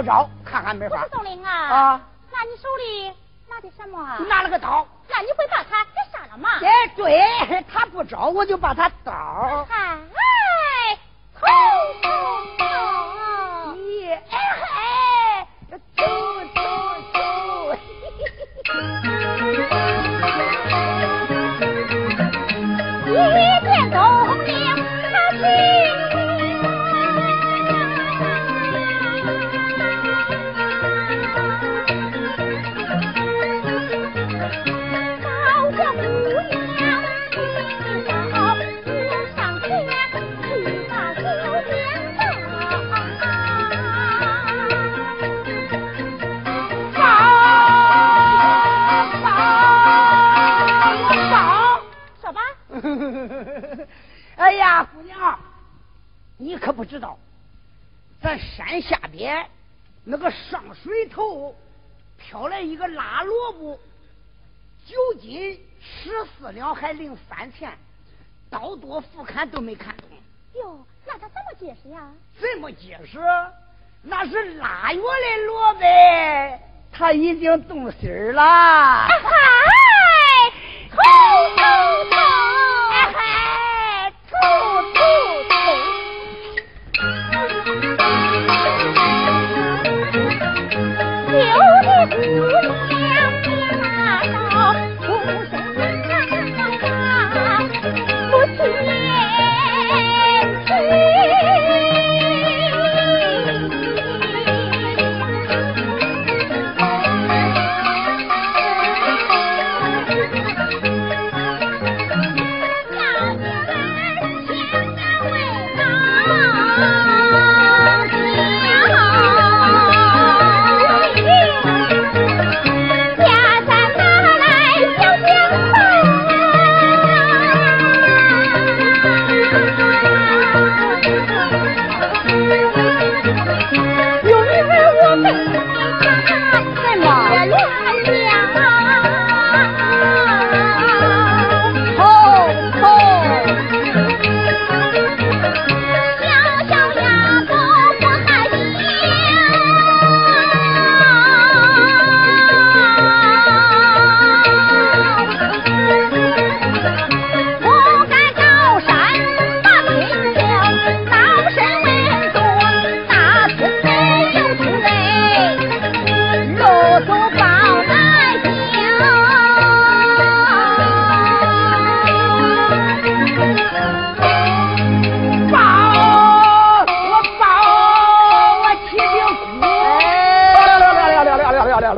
不着看看没不是宋玲啊。啊。那你手里拿的什么拿了个刀。那你会把他给杀了吗？哎对他不着我就把他刀哎呀，姑娘，你可不知道，咱山下边那个上水头飘来一个拉萝卜，九斤十四两，还零三钱，刀多斧砍都没砍。哟，那他怎么解释呀？怎么解释？那是腊月的萝卜，他已经动心了。哎。Cool!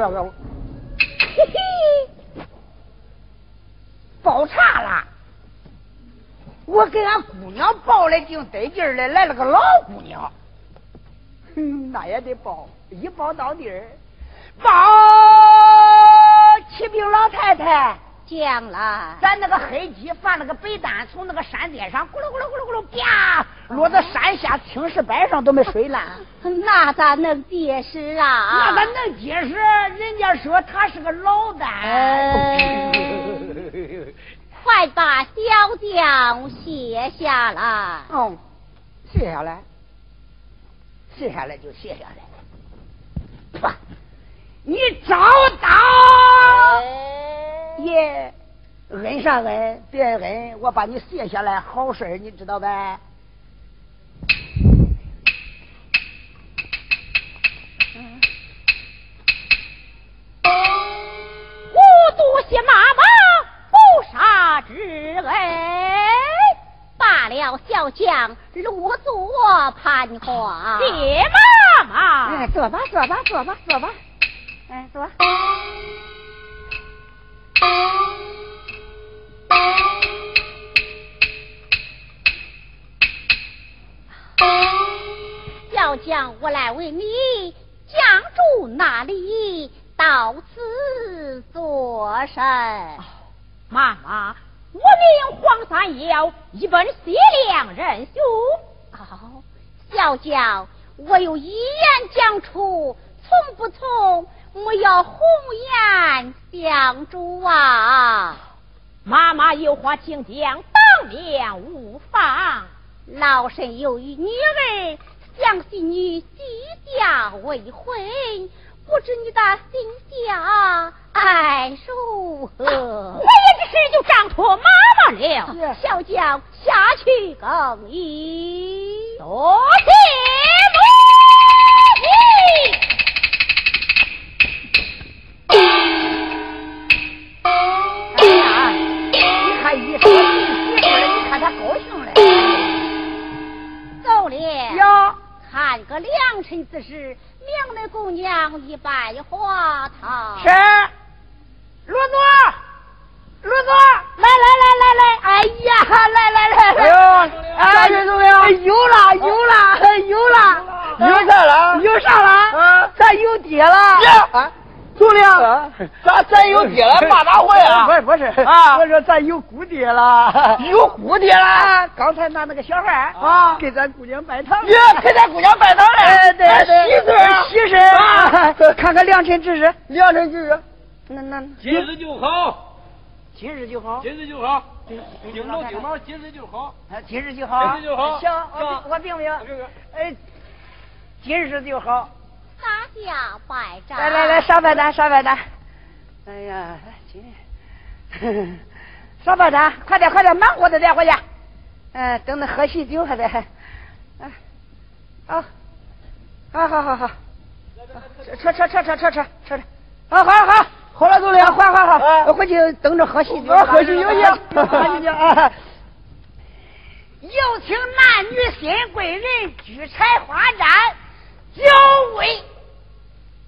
要不要。报差了。我给俺姑娘报的净得劲的来了个老姑娘。那也得报一报到底报启禀老太太。讲了，咱那个黑鸡放了个白蛋，从那个山巅上咕噜咕噜咕噜咕噜啪，落到山下青石板上都没摔烂。那咋能结实啊？那咋能结实？人家说它是个老蛋。快把小将卸下来。嗯，卸下来。卸下来就卸下来，啪！你找到耶？恩啥恩？别恩！我把你卸下来，好事你知道呗？我多谢妈妈不杀之恩。罢了，小将入座盘花。谢妈妈，哎，坐吧，坐吧，坐吧，坐吧，哎，坐。小将我来为你将住那里，到此作甚？妈妈。我命黄三妖一本西凉人兄。哦，小将我有一言讲出，从不从？我要红颜相助啊！妈妈有话请讲，当面无妨。老身有一女儿，相信你即将未婚。不知你的心下爱如何？我也只是就张托妈妈了。小将下去更衣。多谢母亲看他高兴了。走了。呀，看个良辰之时。娘的姑娘一拜花堂。是，罗总，罗总，来来来来来，哎呀，来来来来，哎呦，怎么样？有了有了有了，有啥了？有啥了？啊，咱有爹了。啊。兄弟，咱咱有爹了，骂大会啊？不是不是啊，我说咱有姑爹了，有姑爹了。刚才那那个小孩啊，给咱姑娘拜堂，耶，给咱姑娘拜堂了。哎，对对，喜事喜事啊！看看良辰吉日，良辰吉日，那那今日就好，今日就好，今日就好，顶毛顶毛，今日就好，今日就好，今日就好。行，我我病病，哎，今日就好。大家拜账。来来来，上拜单，上拜单。哎呀，今，上拜单，快点快点，忙活的带回去。嗯，等那喝喜酒还得。嗯，好，好好好好。车车车车车车车车，好好好，好了，总理，好好好，我回去等着喝喜酒。喝喜酒去。喝喜酒啊！有请男女新贵人聚财花盏，九位。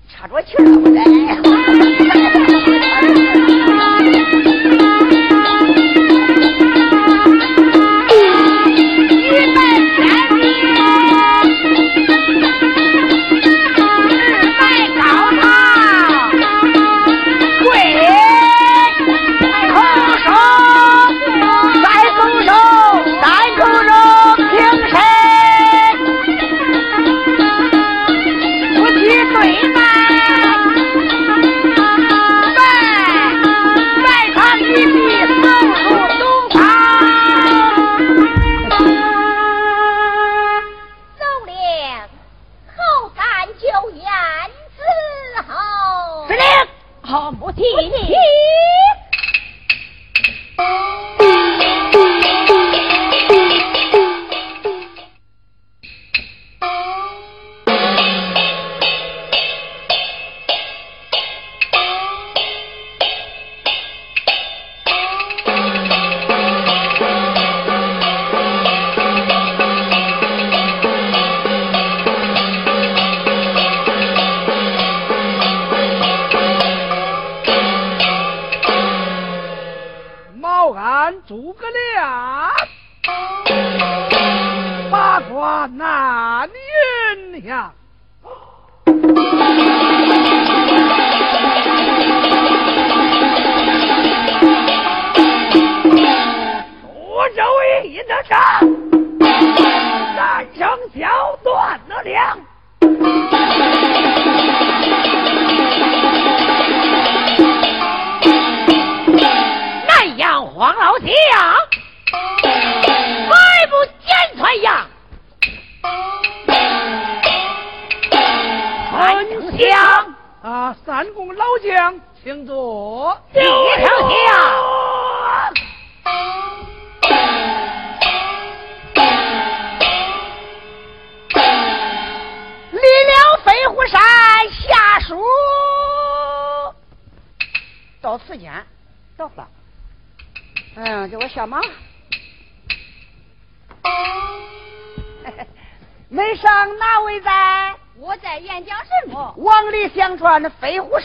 插着气了，我来。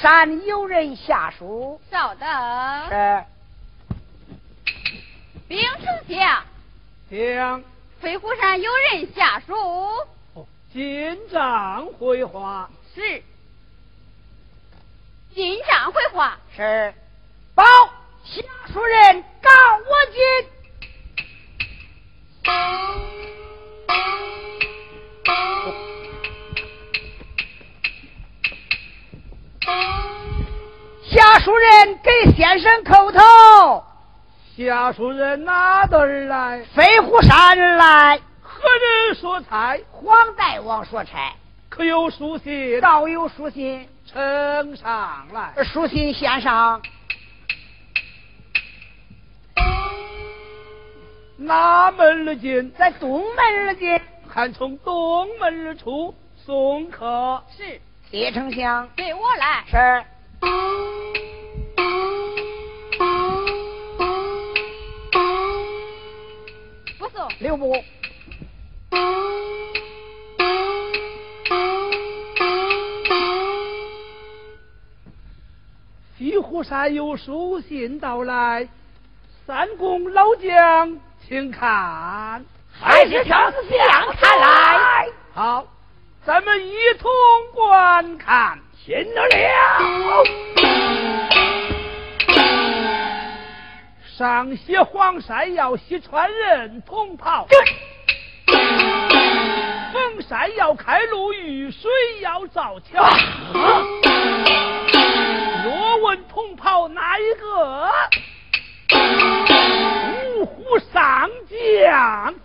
山有人下书。稍等。是。兵丞相。听。飞虎山有人下书。进帐回话。是。进帐回话。是。报下书人告我进。下书人给先生叩头。下书人哪的儿来？飞虎山来。何人说差？黄大王说差。可有书信？倒有书信，呈上来。书信献上。哪门而进？在东门而进。还从东门而出送客。是。铁丞相，给我来。是。不送。留步。飞虎山有书信到来，三公老将，请看。还是丞相看来。好，咱们一同观看。行得了。上写黄山要西川人同袍，逢山要开路，遇水要造桥。若问同袍哪一个？五虎上将。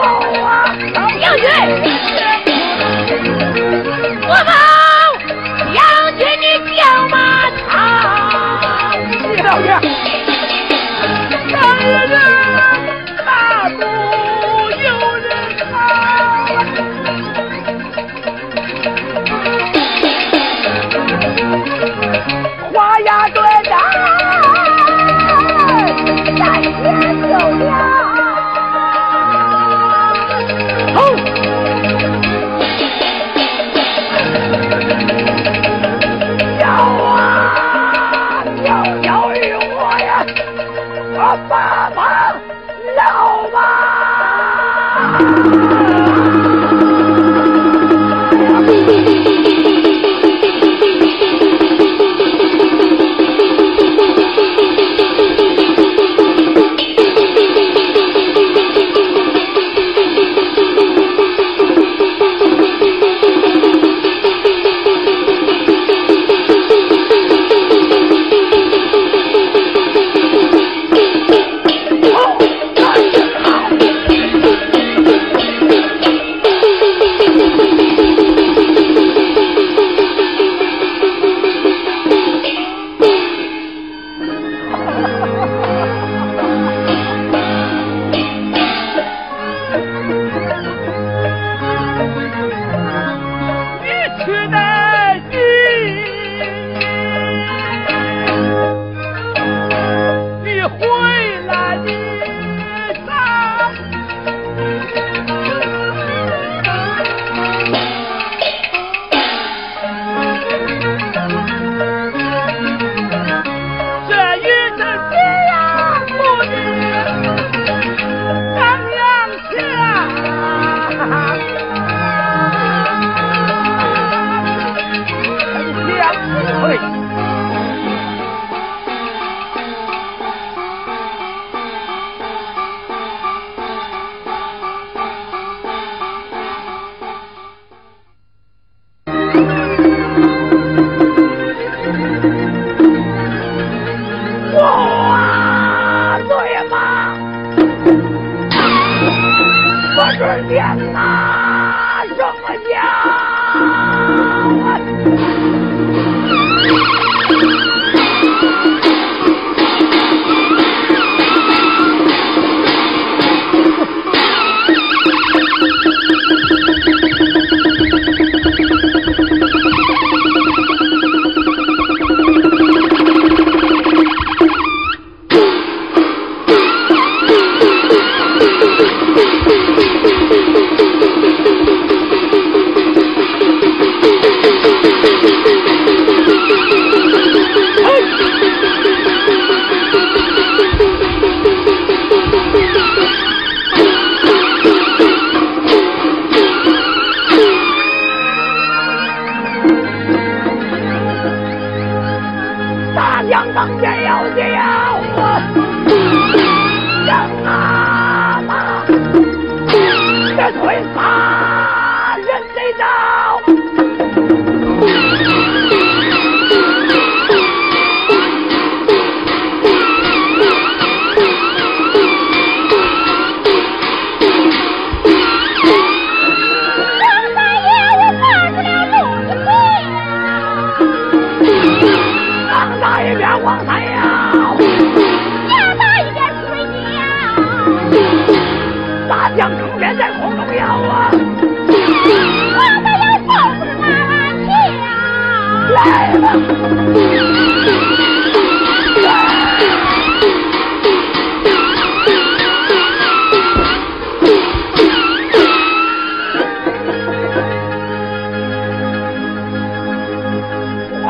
相报 Thank you.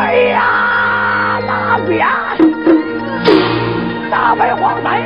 哎呀，大白，大白黄白。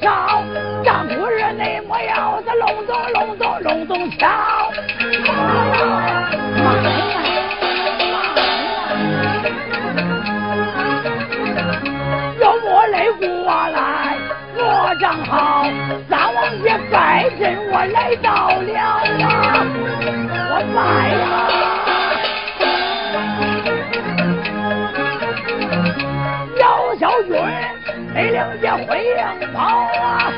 少，张古人那模样，这隆咚隆咚隆咚敲。有我来过来，我正好，三王爷拜阵，我来到了啊，我拜呀。没领接回应跑啊，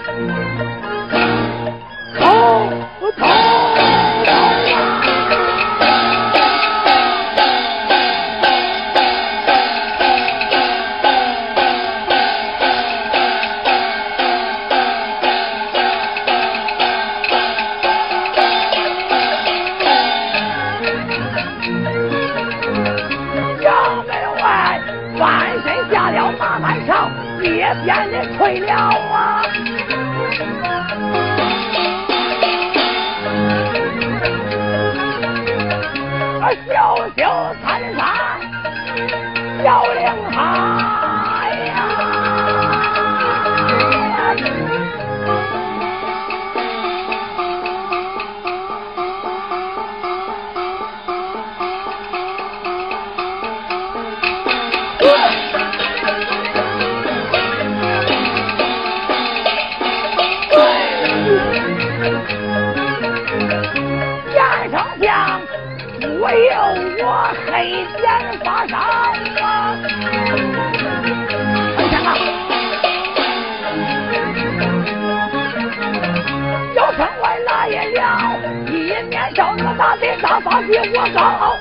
好黑剑发上啊！看见了，要城外来也了，一面叫那大贼大发比我高。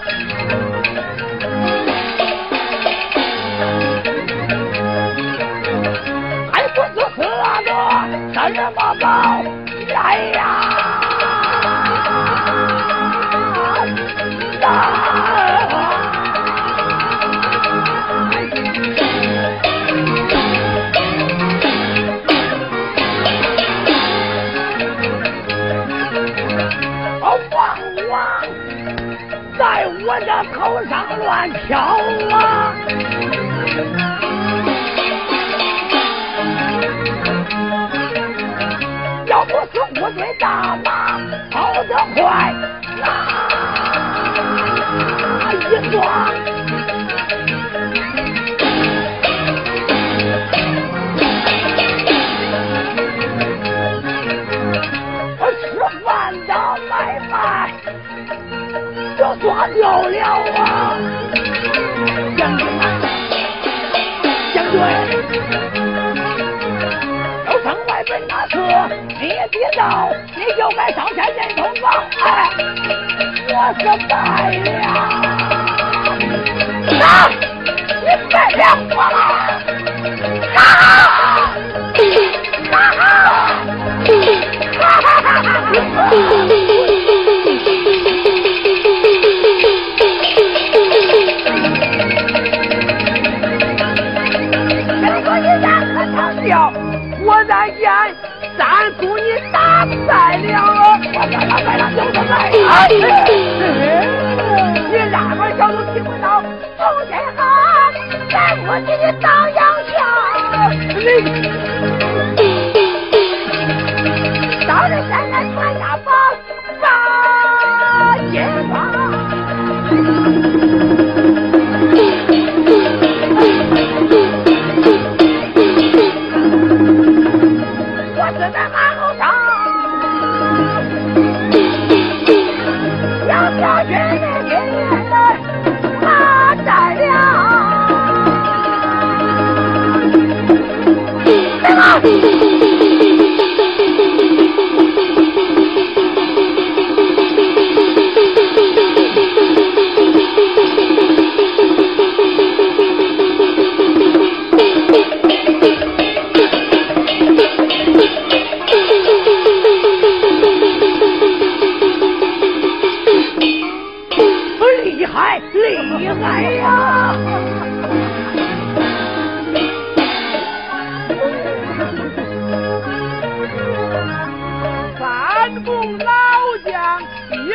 乱飘啊！别到，你就该上前认同房。哎，我是败了，啊，你败了我了，啊，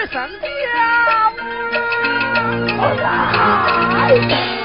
神雕侠侣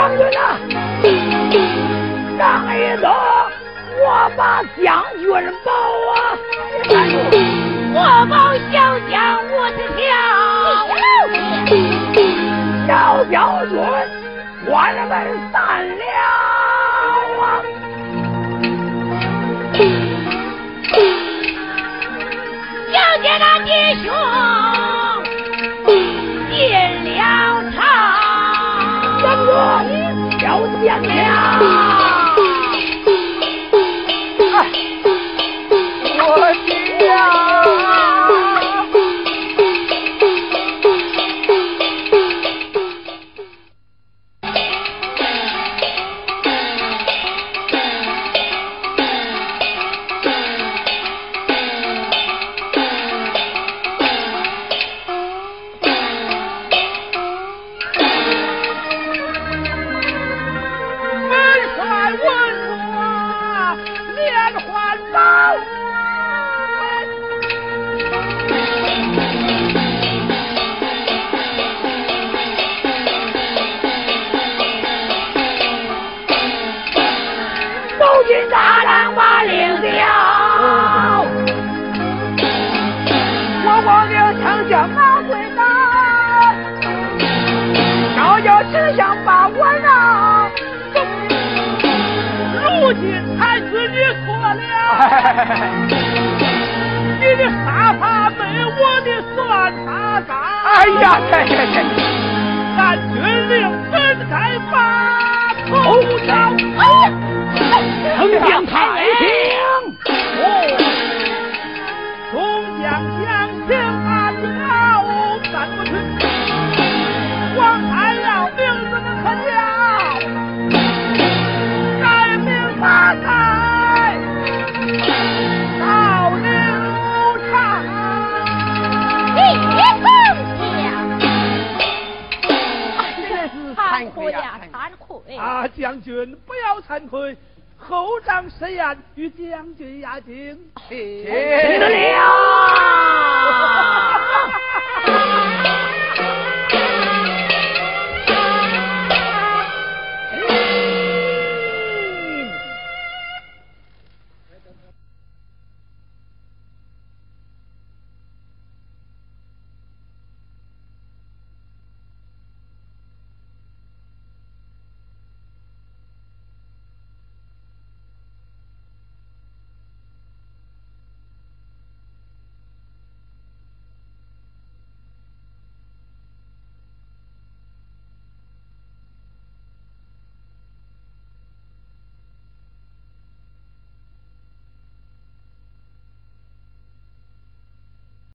我让？将军呐，让一走，我把将军保啊！我保小将五十条，小将军，官们散了啊！小姐那弟兄你错了，你的沙发没我的算他大。哎呀，这这这，俺军令本该把头朝。丞相太将军不要惭愧，厚葬实言与将军压惊。得了。